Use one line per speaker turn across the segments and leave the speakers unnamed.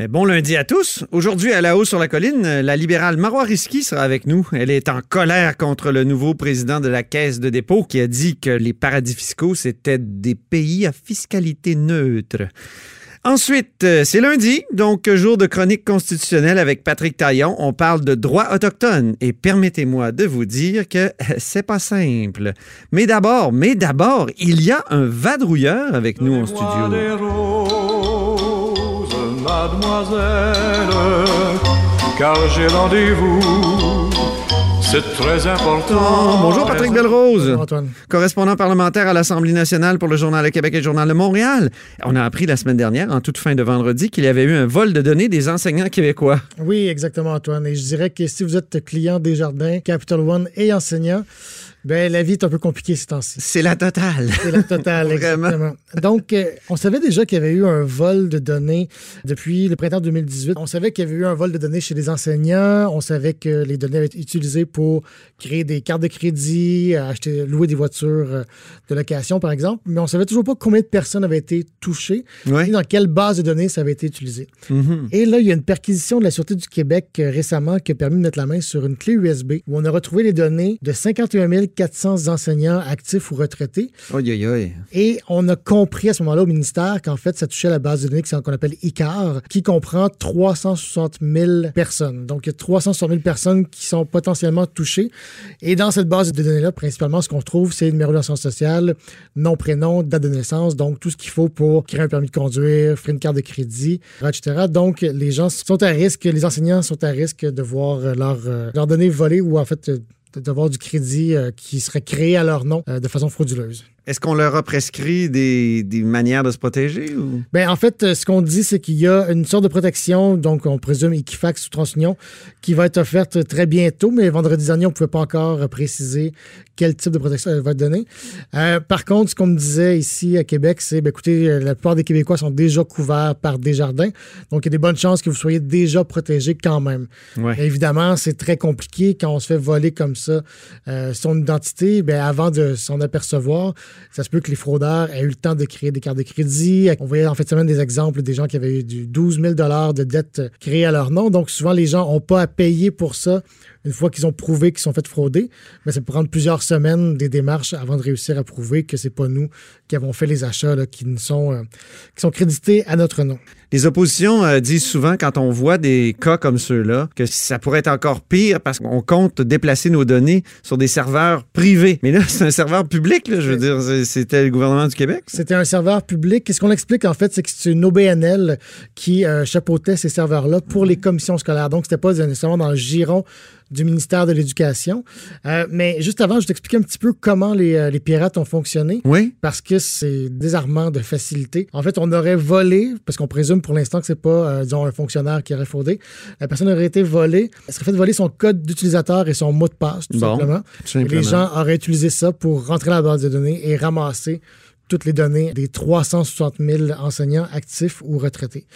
Eh, Bon lundi à tous. Aujourd'hui, à la haut sur la colline, la libérale Marois Risky sera avec nous. Elle est en colère contre le nouveau président de la Caisse de dépôt qui a dit que les paradis fiscaux, c'était des pays à fiscalité neutre. Ensuite, euh, c'est lundi, donc jour de chronique constitutionnelle avec Patrick Taillon. On parle de droits autochtones et permettez-moi de vous dire que euh, c'est pas simple. Mais d'abord, mais d'abord, il y a un vadrouilleur avec nous en studio.
Mademoiselle, car j'ai rendez-vous, c'est très important.
Bonjour Patrick Belrose.
Antoine.
correspondant parlementaire à l'Assemblée nationale pour le Journal de Québec et le Journal de Montréal. On a appris la semaine dernière, en toute fin de vendredi, qu'il y avait eu un vol de données des enseignants québécois.
Oui, exactement, Antoine. Et je dirais que si vous êtes client des jardins, Capital One et enseignant, ben la vie est un peu compliquée ces temps-ci.
C'est la totale.
C'est la totale, exactement. Donc, euh, on savait déjà qu'il y avait eu un vol de données depuis le printemps 2018. On savait qu'il y avait eu un vol de données chez les enseignants. On savait que les données avaient été utilisées pour créer des cartes de crédit, euh, acheter, louer des voitures euh, de location, par exemple. Mais on savait toujours pas combien de personnes avaient été touchées
Oui.
et dans quelle base de données ça avait été utilisé.
Mhm.
Et là, il y a une perquisition de la Sûreté du Québec récemment qui a permis de mettre la main sur une clé USB où on a retrouvé les données de 51 400 enseignants actifs ou retraités.
Oi, oi.
Et on a compris à ce moment-là au ministère qu'en fait, ça touchait la base de données qu'on appelle ICAR, qui comprend 360 000 personnes. Donc, il y a 360 000 personnes qui sont potentiellement touchées. Et dans cette base de données-là, principalement, ce qu'on trouve, c'est le numéro d'assurance sociale, nom, prénom, date de naissance, donc tout ce qu'il faut pour créer un permis de conduire, faire une carte de crédit, etc. Donc, les gens sont à risque, les enseignants sont à risque de voir euh, leur, euh, leurs données volées ou en fait d'avoir du crédit euh, qui serait créé à leur nom euh, de façon frauduleuse.
Est-ce qu'on leur a prescrit des, des manières de se protéger? Ou...
Ben, en fait, euh, ce qu'on dit, c'est qu'il y a une sorte de protection, donc on présume Equifax ou TransUnion, qui va être offerte très bientôt, mais vendredi dernier, on ne pouvait pas encore préciser quel type de protection elle va être donnée. Euh, par contre, ce qu'on me disait ici à Québec, c'est, ben, écoutez, euh, la plupart des Québécois sont déjà couverts par Desjardins, donc il y a des bonnes chances que vous soyez déjà protégés quand même.
Ouais.
Évidemment, c'est très compliqué quand on se fait voler comme ça euh, son identité. Ben, avant de s'en apercevoir, ça se peut que les fraudeurs aient eu le temps de créer des cartes de crédit. On voyait en fait semaine des exemples des gens qui avaient eu du 12 000 de dettes créées à leur nom. Donc souvent, les gens n'ont pas à payer pour ça une fois qu'ils ont prouvé qu'ils sont fait frauder. Mais ça peut prendre plusieurs semaines des démarches avant de réussir à prouver que c'est pas nous qui avons fait les achats là, qui, sont, euh, qui sont crédités à notre nom.
Les oppositions euh, disent souvent, quand on voit des cas comme ceux-là, que ça pourrait être encore pire parce qu'on compte déplacer nos données sur des serveurs privés. Mais là, c'est un serveur public, je veux dire, c'était le gouvernement du Québec.
C'était un serveur public. Qu'est-ce qu'on explique en fait, c'est que c'est une OBNL qui euh, chapeautait ces serveurs-là pour les commissions scolaires. Donc, c'était pas nécessairement dans le giron du ministère de l'Éducation. Euh, mais juste avant, je t'explique un petit peu comment les, euh, les pirates ont fonctionné.
Oui.
Parce que c'est désarmant de facilité. En fait, on aurait volé, parce qu'on présume pour l'instant que c'est pas, euh, disons, un fonctionnaire qui aurait fraudé. La personne aurait été volée. Elle serait fait voler son code d'utilisateur et son mot de passe, tout
Bon,
simplement.
tout
Et
simplement.
les gens auraient utilisé ça pour rentrer dans la base de données et ramasser toutes les données des 360 000 enseignants actifs ou retraités.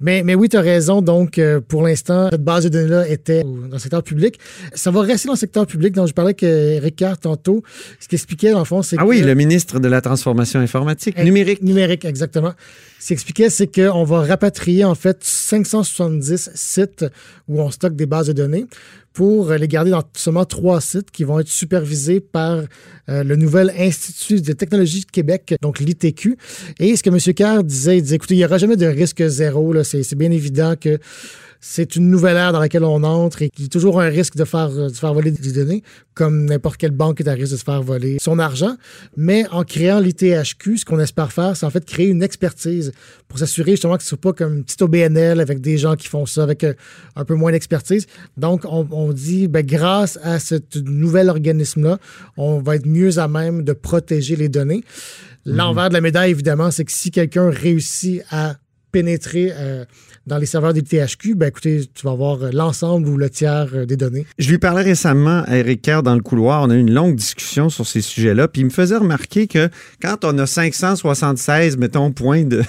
Mais, mais oui, tu as raison. Donc, euh, pour l'instant, cette base de données-là était dans le secteur public. Ça va rester dans le secteur public. Donc, je parlais que Ricard tantôt, ce qu'il expliquait, dans le fond, c'est
Ah
que...
oui, le ministre de la Transformation informatique,
Eh,
numérique.
Numérique, exactement. Ce qu'il expliquait, c'est qu'on va rapatrier en fait 570 sites où on stocke des bases de données pour les garder dans seulement trois sites qui vont être supervisés par euh, le nouvel Institut de technologie de Québec, donc l'ITQ. Et ce que M. Kerr disait, il disait, écoutez, il n'y aura jamais de risque zéro. c'est bien évident que c'est une nouvelle ère dans laquelle on entre et qu'il y a toujours un risque de faire, de faire voler des données, comme n'importe quelle banque est à risque de se faire voler son argent. Mais en créant l'ITHQ, ce qu'on espère faire, c'est en fait créer une expertise pour s'assurer justement que ce ne soit pas comme une petite OBNL avec des gens qui font ça avec euh, un peu moins d'expertise. Donc, on, on dit, ben, grâce à ce nouvel organisme-là, on va être mieux à même de protéger les données. L'envers de la médaille, évidemment, c'est que si quelqu'un réussit à pénétrer euh, dans les serveurs des THQ, ben écoutez, tu vas avoir euh, l'ensemble ou le tiers euh, des données.
Je lui parlais récemment à Eric Kerr dans le couloir. On a eu une longue discussion sur ces sujets-là. Puis il me faisait remarquer que quand on a 576, mettons, points de,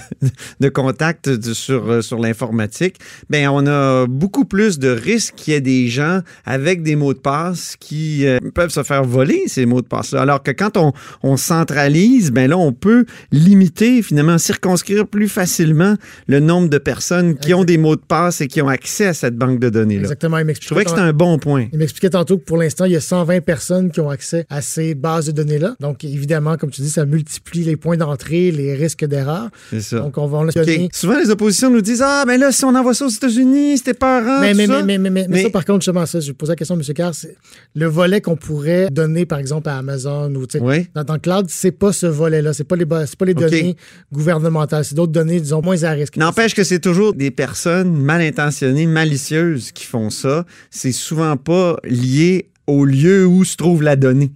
de contact sur, sur l'informatique, ben on a beaucoup plus de risques qu'il y ait des gens avec des mots de passe qui peuvent se faire voler ces mots de passe-là. Alors que quand on, on centralise, ben là, on peut limiter, finalement, circonscrire plus facilement le nombre de personnes qui ont des mots de passe et qui ont accès à cette banque de données-là.
Exactement. Il
Je trouvais que c'était un bon point.
Il m'expliquait tantôt que pour l'instant, il y a 120 personnes qui ont accès à ces bases de données-là. Donc, évidemment, comme tu dis, ça multiplie les points d'entrée, les risques d'erreur.
C'est ça.
Donc, on va le donner.
Souvent, les oppositions nous disent Ah, mais là, si on envoie ça aux États-Unis, c'était pas rare.
Mais, mais, mais, mais, mais, mais, ça, par contre, justement, ça, je posais la question à M. Carr, le volet qu'on pourrait donner, par exemple, à Amazon ou
oui.
dans, dans, le cloud, c'est pas ce volet-là. C'est pas les, pas les données okay. gouvernementales. C'est d'autres données, disons, moins à risque.
N'empêche que c'est toujours des personnes mal intentionnées, malicieuses qui font ça. C'est souvent pas lié au lieu où se trouve la donnée.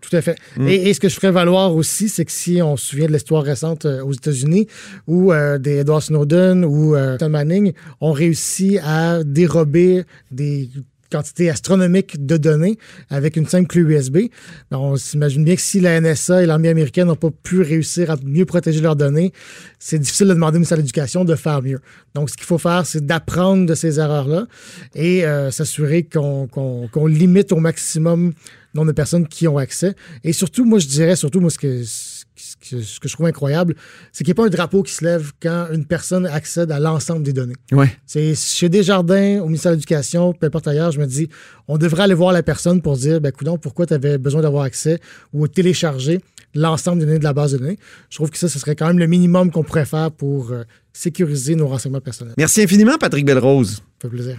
Tout à fait. Mm. Et, et, ce que je ferais valoir aussi, c'est que si on se souvient de l'histoire récente euh, aux États-Unis, où euh, des Edward Snowden ou euh, Tom Manning ont réussi à dérober des quantité astronomique de données avec une simple clé USB. on s'imagine bien que si la NSA et l'armée américaine n'ont pas pu réussir à mieux protéger leurs données, c'est difficile de demander au ministère de l'Éducation de faire mieux. Donc, ce qu'il faut faire, c'est d'apprendre de ces erreurs-là et euh, s'assurer qu'on qu qu limite au maximum nombre de personnes qui ont accès. Et surtout, moi, je dirais, surtout, moi, ce que ce que je trouve incroyable, c'est qu'il n'y a pas un drapeau qui se lève quand une personne accède à l'ensemble des données.
Ouais.
C'est chez Desjardins, au ministère de l'Éducation, peu importe ailleurs, je me dis, on devrait aller voir la personne pour dire, ben, coudonc, pourquoi tu avais besoin d'avoir accès ou télécharger l'ensemble des données de la base de données. Je trouve que ça, ce serait quand même le minimum qu'on pourrait faire pour euh, sécuriser nos renseignements personnels.
Merci infiniment, Patrick Belrose.
Ça fait plaisir.